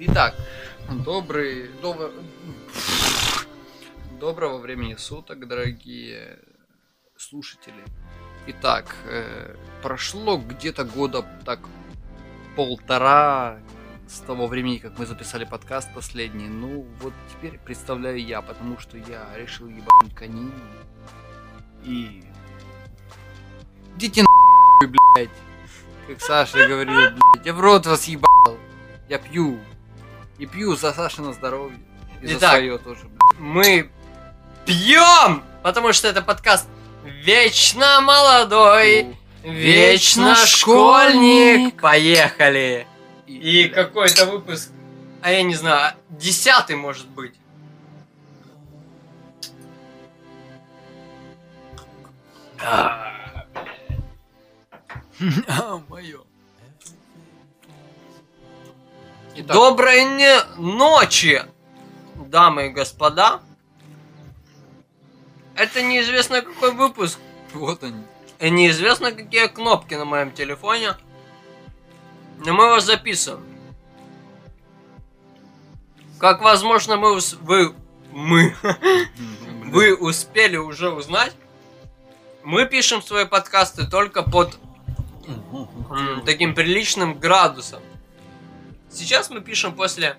Итак, добрый, добр- доброго времени суток, дорогие слушатели. Итак, э, прошло где-то года так полтора с того времени, как мы записали подкаст последний. Ну, вот теперь представляю я, потому что я решил ебануть коней. И... Идите нахуй, блядь. Как Саша говорил, блядь. Я в рот вас ебал. Я пью. И пью за Саши на здоровье. И за Итак. свое тоже, блядь. Мы пьем, потому что это подкаст вечно молодой, вечно школьник. Поехали. И какой-то выпуск, а я не знаю, десятый может быть. А, мое. Итак, Доброй ночи, дамы и господа. Это неизвестно какой выпуск. вот они. И неизвестно какие кнопки на моем телефоне. Но мы вас записываем. Как возможно мы ус- вы мы вы успели уже узнать, мы пишем свои подкасты только под таким приличным градусом. Сейчас мы пишем после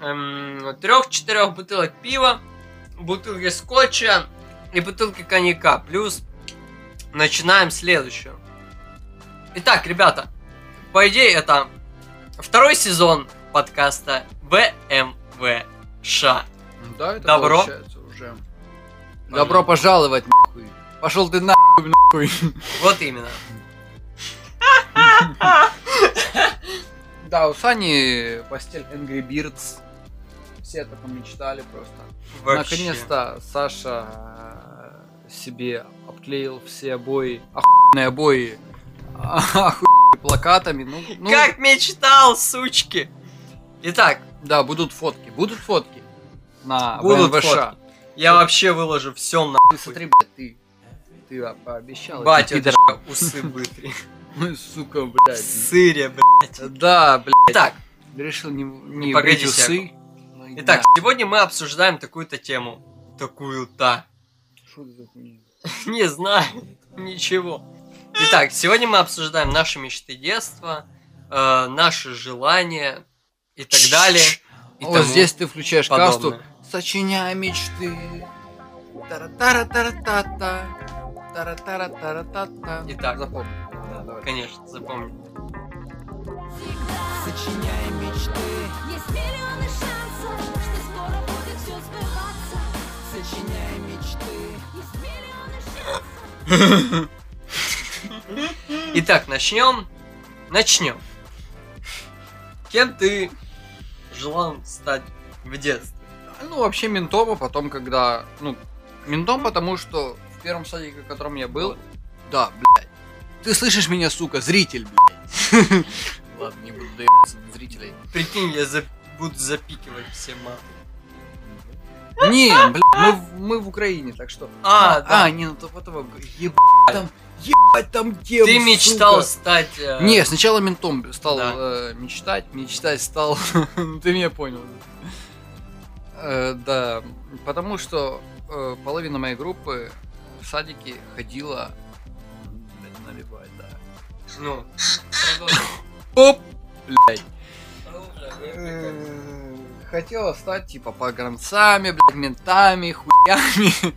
трех-четырех бутылок пива, бутылки скотча и бутылки коньяка. Плюс начинаем следующую. Итак, ребята, по идее это второй сезон подкаста ВМВШ. Да, это Добро. получается уже. Добро пожаловать, нахуй. Пошел ты нахуй, нахуй. Вот именно. Да, у Сани постель Angry Birds. Все об этом мечтали просто. Вообще. Наконец-то Саша э, себе обклеил все обои, охуенные обои, охуенными плакатами. Ну, ну, Как мечтал, сучки! Итак, Да, будут фотки. Будут фотки на Будут ВМВШ. фотки. я вообще выложу все на Ты смотри, блядь, ты, ты пообещал. батя, ты усы вытри. Сука, блядь. сыре, блядь. Да, блядь. Итак, Решил не, не брить усы. Ну, итак, сегодня мы обсуждаем такую-то тему. Такую-то. Что это за хуйня? Не знаю, ничего. Итак, сегодня мы обсуждаем наши мечты детства, э, наши желания и так далее. И Вот здесь ты включаешь подобное. касту. Сочиняя мечты. Тара-тара-тара-та-та. Тара-тара-тара-та-та. Итак. запомни. Да, давай. Конечно, запомни. Сочиняя мечты. Есть миллионы шансов, что скоро будет все сбываться. Сочиняя мечты. Есть миллионы шансов. Итак, начнем. Начнем. Кем ты желал стать в детстве? Ну, вообще ментом, а потом, когда... Ну, ментом, потому что в первом садике, в котором я был... Да, блядь. Ты слышишь меня, сука, зритель, блядь. Ладно, не буду доебаться до зрителей. Прикинь, я за- буду запикивать все маты. Не, блядь, мы, в- мы в Украине, так что... А, да. А, не, ну то потом... Ебать там... Ебать там кем, Ты мечтал стать... э, Не, сначала ментом стал Да. э, мечтать, мечтать стал. Ну, Ты меня понял. Э, Да, потому что э, половина моей группы в садике ходила наливать, да. Ну, Оп! Блядь. Э, Хотела стать типа погранцами, блядь, ментами, хуями.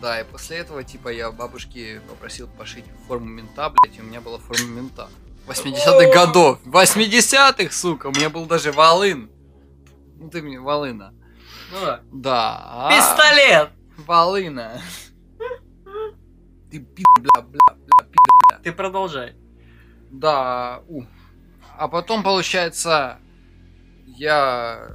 Да, и после этого, типа, я бабушке попросил пошить форму мента, блядь, и у меня была форма мента. 80-х годов. 80-х, сука, у меня был даже волын. Ну ты мне, волына. ну да. Да. Пистолет! Волына. Ты пи, бля, бля, бля, пи, бля. Ты продолжай. Да, у. А потом, получается, я,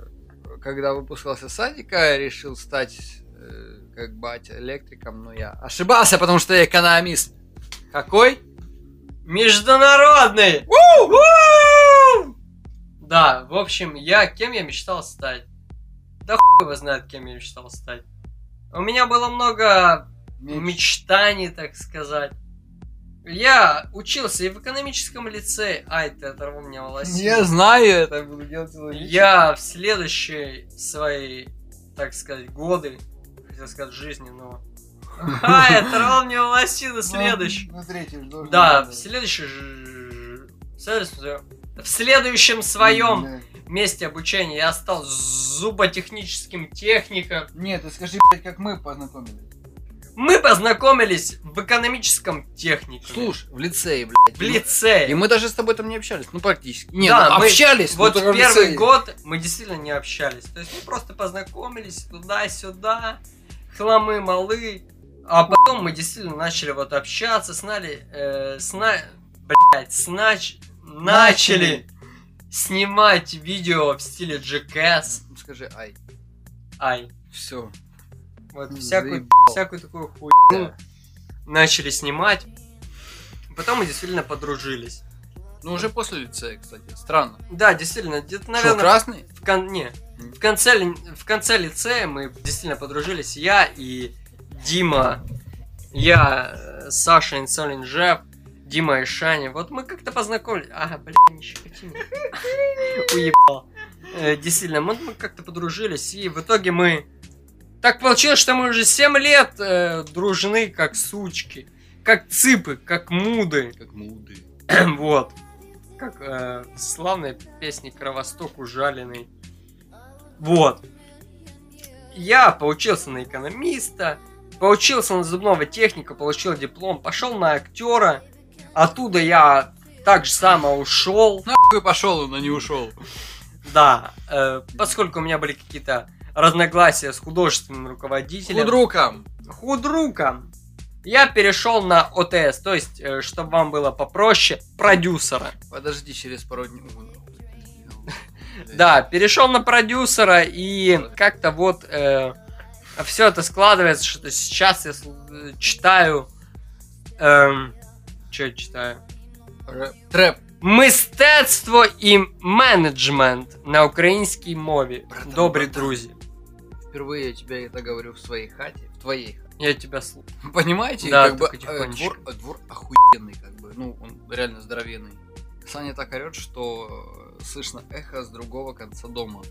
когда выпускался с садика, решил стать, э, как батя, электриком, но я ошибался, потому что я экономист. Какой? Международный! У! Да, в общем, я кем я мечтал стать? Да хуй его знает, кем я мечтал стать. У меня было много мечтаний, так сказать. Я учился и в экономическом лицее. Ай, ты оторвал меня волосину. Я знаю это, буду делать. Я в следующей своей, так сказать, годы, хотел сказать жизни, но... Ай, оторвал мне волосину следующий. Ну, третий же Да, в следующей В следующем своем месте обучения я стал зуботехническим техником. Нет, ты скажи, блядь, как мы познакомились. Мы познакомились в экономическом техникуме. Слушай, в лицее, блядь. в лицее. И мы даже с тобой там не общались, ну практически. Не, Да, ну, мы- общались. Вот но в только первый лицее. год мы действительно не общались. То есть мы просто познакомились туда-сюда, хламы малы. А потом мы действительно начали вот общаться, знали, э, сна... блядь, снач... начали снимать видео в стиле Jackass. Ну, Скажи, ай. Ай, Все. Вот всякую, всякую такую хуйню начали снимать. Потом мы действительно подружились. Ну, уже после лицея, кстати. Странно. Да, действительно, где-то, Что, наверное, красный? в, кон... не, в, конце, в конце лицея мы действительно подружились. Я и Дима, я, э, Саша Инсолин Жев, Дима и Шаня. Вот мы как-то познакомились. Ага, блин, не щекоти. Уебал. Э, Действительно, мы как-то подружились, и в итоге мы... Так получилось, что мы уже 7 лет э, дружны, как сучки, как цыпы, как муды. Как муды. Вот. Как э, в славной песне Кровосток ужаленный. Вот. Я поучился на экономиста, поучился на зубного техника, получил диплом, пошел на актера. Оттуда я так же само ушел. Нахуй пошел, но не ушел. Да, э, поскольку у меня были какие-то разногласия с художественным руководителем. Худруком. худруком. Я перешел на ОТС, то есть, э, чтобы вам было попроще, продюсера. Подожди, через пару дней. О, ну, блядь. Да, перешел на продюсера и как-то вот все это складывается, что сейчас я сл- э, читаю. Эм, что я читаю? Рэп. Трэп. Мистецтво і менеджмент на українській мові. Братан, Добрі братан. друзі. Впервые я тебе это говорю в своей хате. В твоей хате. Я тебя слушаю. Понимаете? Да, как бы э, двор, э, двор охуенный, как бы. Ну, он реально здоровенный. Саня так орет, что э, слышно эхо с другого конца дома.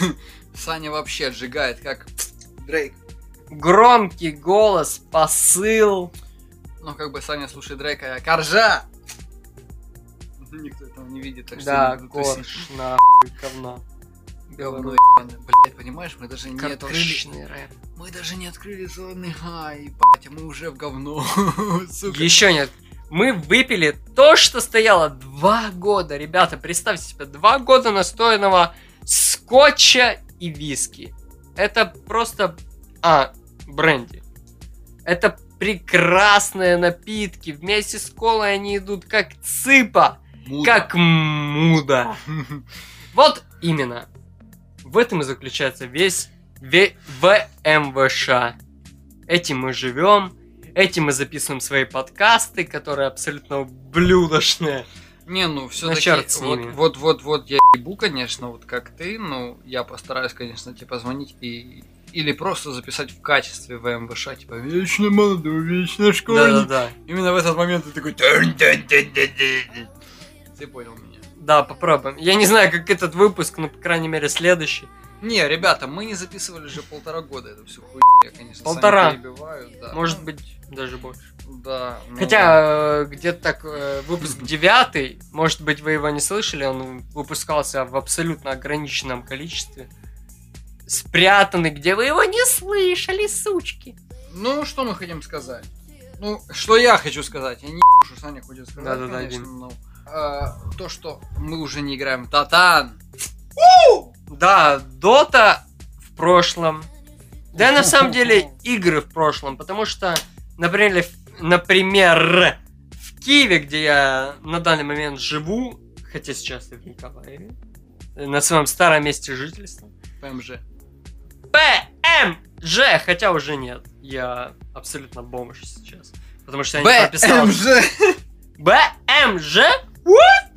Саня вообще отжигает, как Дрейк. Громкий голос, посыл. Ну, как бы Саня слушает Дрейка, а Коржа! Никто этого не видит, так что Да, буду тусить. корж, нахуй, говна. Говно. Блядь, понимаешь, мы даже не открыли... Рэп. Мы даже не открыли зеленый хай, ебать, а мы уже в говно, сука. Еще нет. Мы выпили то, что стояло два года. Ребята, представьте себе, два года настоянного скотча и виски. Это просто... А, бренди. Это прекрасные напитки. Вместе с колой они идут как цыпа, Мудо. как муда. Вот именно. В этом и заключается весь ве- ВМВШ. Этим мы живем, этим мы записываем свои подкасты, которые абсолютно ублюдочные. Не, ну все черт таки с вот, вот, вот, вот я ебу, конечно, вот как ты, ну я постараюсь, конечно, тебе позвонить и или просто записать в качестве ВМВШ, типа вечно молодой, вечно школьник. Да-да-да. Именно в этот момент ты такой. Ты понял меня. Да, попробуем. Я не знаю, как этот выпуск, но, по крайней мере, следующий. Не, ребята, мы не записывали же полтора года эту всю хуйню. Я, конечно, Полтора. Да. Может быть, даже больше. Да. ну, Хотя, э, где-то так, э, выпуск девятый, может быть, вы его не слышали, он выпускался в абсолютно ограниченном количестве. Спрятанный, где вы его не слышали, сучки. Ну, что мы хотим сказать? Ну, что я хочу сказать? Я не что Саня хочет сказать, Да-да-да, конечно, но, а, то, что мы уже не играем в Татан. Да, Дота в прошлом. Да, на самом деле, игры в прошлом, потому что, например, например, в Киеве, где я на данный момент живу, хотя сейчас я в Николаеве, э, на своем старом месте жительства, ПМЖ. ПМЖ, хотя уже нет, я абсолютно бомж сейчас, потому что я не прописал. БМЖ. БМЖ?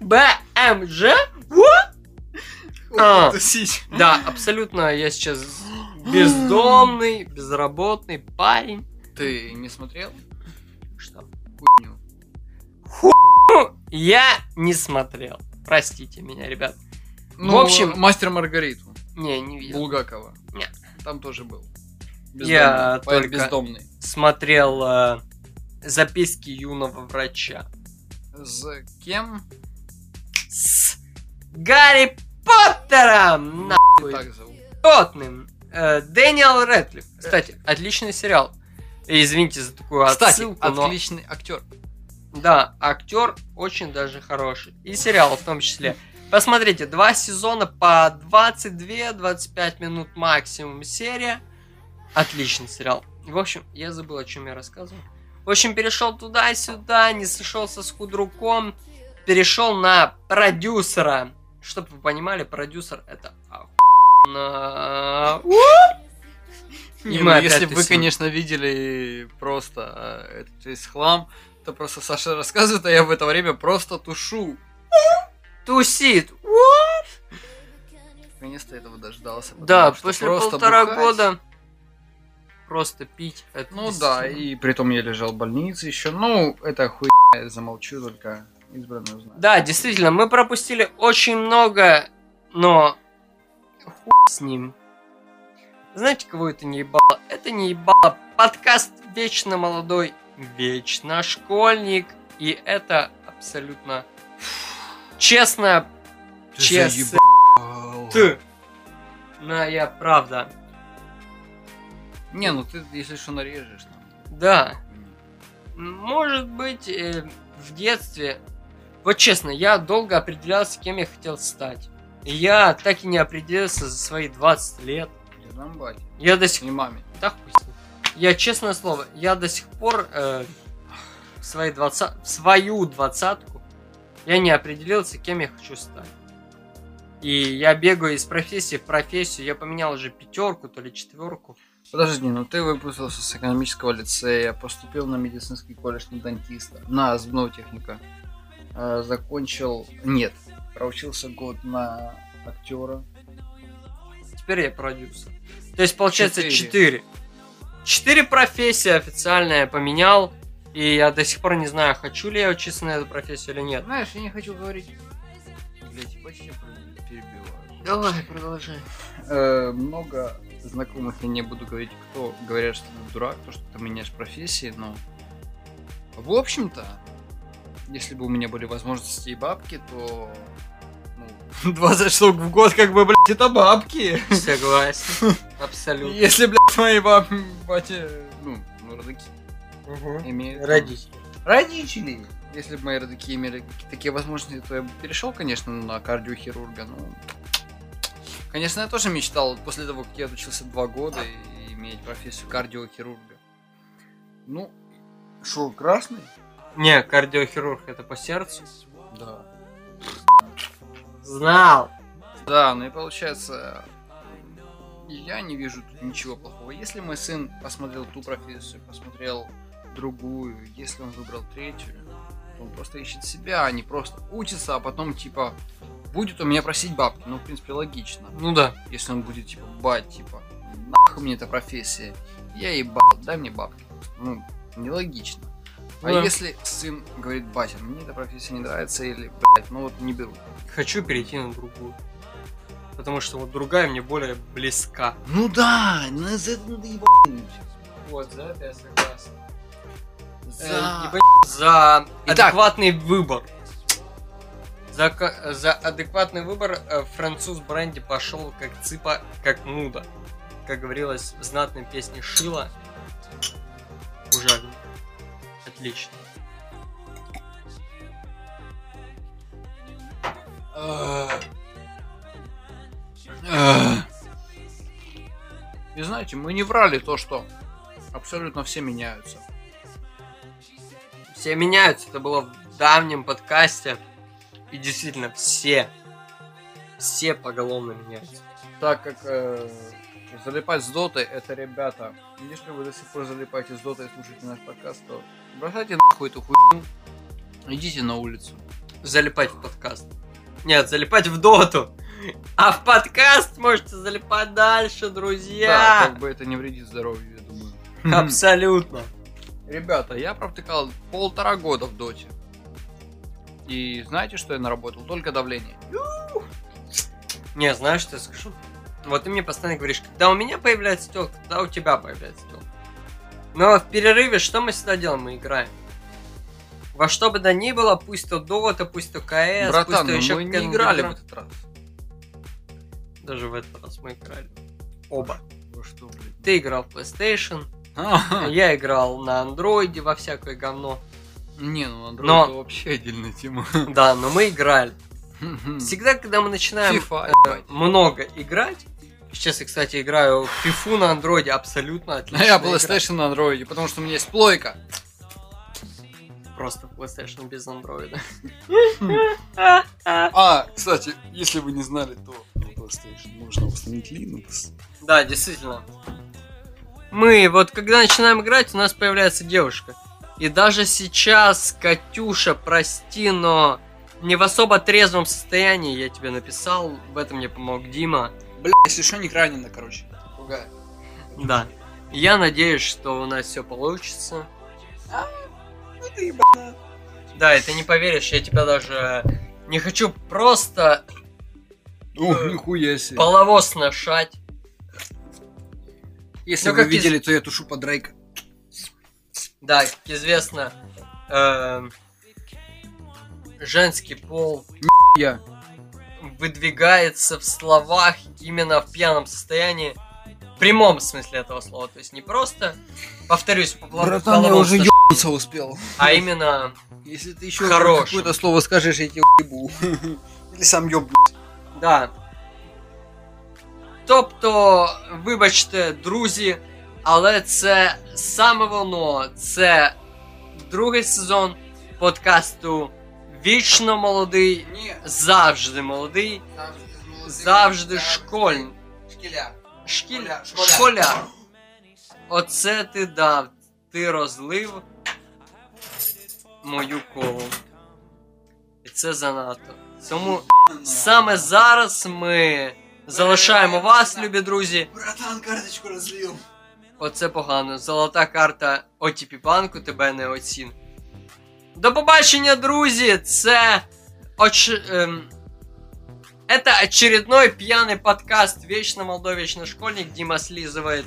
БМЖ? А. Да, абсолютно я сейчас бездомный, безработный парень. Ты не смотрел Что? хуйню? Ну, я не смотрел. Простите меня, ребят. Ну, В общем- мастер Маргариту. Не, не видел. Булгакова. Не. Там тоже был. Я Бездомный, поэт только- бездомный. Смотрел э, записки юного врача. С кем? С Гарри Поттером! Нахуй. Потным. Э, Дэниел Рэдклифф. Кстати, отличный сериал. И Извините за такую Кстати, отсылку, но... отличный актер. Да, актер очень даже хороший. И сериал в том числе. Посмотрите, два сезона по 22-25 минут максимум серия. Отличный сериал. В общем, я забыл, о чем я рассказывал. В общем, перешел туда-сюда, не сошелся с худруком, перешел на продюсера. Чтобы вы понимали, продюсер это охуенно. Не, ну, если бы вы, конечно, видели просто э, этот весь хлам, то просто Саша рассказывает, а я в это время просто тушу. Тусит. Наконец-то этого дождался. Да, после полтора бухать- года просто пить. Это Ну да, и при том я лежал в больнице еще. Ну, это хуйня, я замолчу, только избранные узнают. Да, действительно, мы пропустили очень много, но хуй с ним. Знаете, кого это не ебало? Это не ебало подкаст «Вечно молодой, вечно школьник». И это абсолютно честно, Ты честно. заебал. Т. На я правда. Не, ну ты, если что, нарежешь нам. Да, может быть, э, в детстве... Вот честно, я долго определялся, кем я хотел стать. И я так и не определился за свои 20 лет. Я знам бать. Я до сих Не маме. Да хуй с ним. Я, честное слово, я до сих пор э, в, свои 20, в свою двадцатку я не определился, кем я хочу стать. И я бегаю из профессии в профессию. Я поменял уже пятерку, то ли четверку. Подожди, ну ты выпустился с экономического лицея, поступил на медицинский колледж на дантиста, на зубного техника. Э, закончил... Нет, проучился год на актера. Теперь я продюсер. То есть, получается, Четыре. четыре. Четыре профессии официально я поменял. И я до сих пор не знаю, хочу ли я учиться на эту профессию или нет. Знаешь, я не хочу говорить... Блять, почти перебиваю. Давай, продолжай. Э, много знакомых, я не буду говорить, кто говорят, что ты дурак, то, что ты меняешь профессии, но... В общем-то, если бы у меня были возможности и бабки, то... Ну, 20 штук в год, как бы, блядь, это бабки. Согласен. Абсолютно. Если, блядь, мои баб... батя... Ну, ну, родаки Мгм. имеют... Родители. Родители! Если бы мои родаки имели такие возможности, то я бы перешел, конечно, на кардиохирурга, ну... Конечно, я тоже мечтал после того, как я отучился два года и иметь профессию кардиохирурга. Ну, шо, красный? Не, кардиохирург это по сердцу. Да. Знал. Да, ну и получается, я не вижу тут ничего плохого. Если мой сын посмотрел ту профессию, посмотрел другую, если он выбрал третью, то он просто ищет себя, а не просто учится, а потом типа будет у меня просить бабки. Ну, в принципе, логично. Ну да. Если он будет типа бать, типа, нахуй мне эта профессия, я ебал, дай мне бабки. Ну, нелогично. А Да. если сын говорит, батя, мне эта профессия не нравится, или, блядь, ну вот не беру. Хочу перейти на другую. Потому что вот другая мне более близка. Ну да, ну за это надо ебануть. Вот, за это я согласен. За- за Итак. адекватный выбор. За, ка- за адекватный выбор э, француз Бренди пошел как цыпа, как нуда. Как говорилось в знатной песне Шила. Отлично. И знаете, мы не врали то, что абсолютно все меняются. Все меняются. Это было в давнем подкасте. И действительно, все. Все поголовно меняются. Так как э, залипать с дотой, это, ребята, если вы до сих пор залипаете с дотой и слушаете наш подкаст, то бросайте нахуй эту хуйню, идите на улицу. Залипать в подкаст. Нет, залипать в доту. А в подкаст можете залипать дальше, Да, друзья. как бы это не вредит здоровью, я думаю. Абсолютно. Ребята, я провтыкал полтора года в доте. И знаете, что я наработал? Только давление. Не, знаешь, что я скажу? Вот ты мне постоянно говоришь, когда у меня появляется телка, когда у тебя появляется телка. Но в перерыве что мы всегда делаем? Мы играем. Во что бы то ни было, пусть то Dota, пусть то КС, пусть то ну еще мы не играли игра. в этот раз. Даже в этот раз мы играли. Оба. Во что, блин? Ты играл в PlayStation, Ага. я играл на андроиде во всякое говно. Не, ну Android Но- это вообще отдельная тема. Да, но мы играли. Всегда, когда мы начинаем FIFA, э, много играть, сейчас я, кстати, играю в FIFA на андроиде, абсолютно А отлично. я PlayStation на андроиде, потому что у меня есть плойка. Просто PlayStation без андроида. А, кстати, если вы не знали, то на PlayStation можно установить Linux. Да, действительно. Мы вот когда начинаем играть, у нас появляется девушка. И даже сейчас, Катюша, прости, но не в особо трезвом состоянии я тебе написал. В этом мне помог Дима. Бля, если что, не ранено, короче. Ругаю. Да. Я надеюсь, что у нас все получится. Ну ты ебана. Да, и ты не поверишь, я тебя даже не хочу просто Ух, Э, нихуя себе. половоз сношать. Если Ну, вы как из- видели, то я тушу под Дрейка. Да, как известно, эм, женский пол Я. выдвигается в словах именно в пьяном состоянии. В прямом смысле этого слова. То есть не просто, повторюсь, Братан, я уже ебаться успел. а именно, Если ты еще какое-то слово скажешь, я тебе ебу. Или сам ёб. да. Тобто, вибачте, друзі, але це саме воно. Це другий сезон подкасту Вічно молодий, Ні, завжди молодий, завжди школьний. Шкіля. Шкіль... Школя- школяр. Школяр. Оце ти дав. Ти розлив мою колу. І це занадто. Тому саме зараз ми залишаємо вас, любі друзі. Братан, карточку розлив. Оце погано. Золота карта OTP банку тебе не оцін. До побачення, друзі! Це оч... ем, Это очередной пьяный подкаст Вечно молодой, вечно школьник. Дима слизывает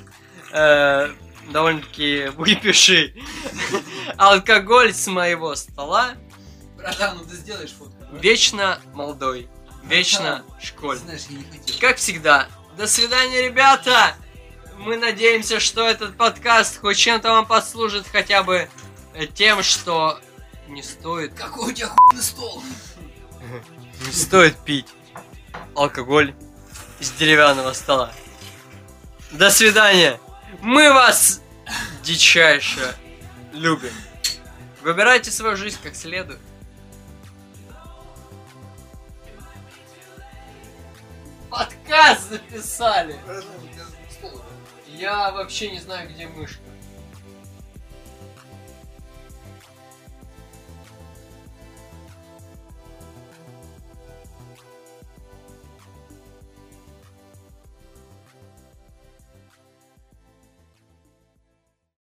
э, довольно-таки выпивший алкоголь с моего стола. Братан, ну ты сделаешь фото. Вечно молодой, вечно школьник. Знаешь, я не хотел. Как всегда. До свидания, ребята! Мы надеемся, что этот подкаст хоть чем-то вам послужит хотя бы э, тем, что не стоит, Какой у тебя хуйный стол? не стоит пить алкоголь из деревянного стола. До свидания! Мы вас дичайше любим. Выбирайте свою жизнь как следует. Подкаст записали! Я вообще не знаю, где мышка.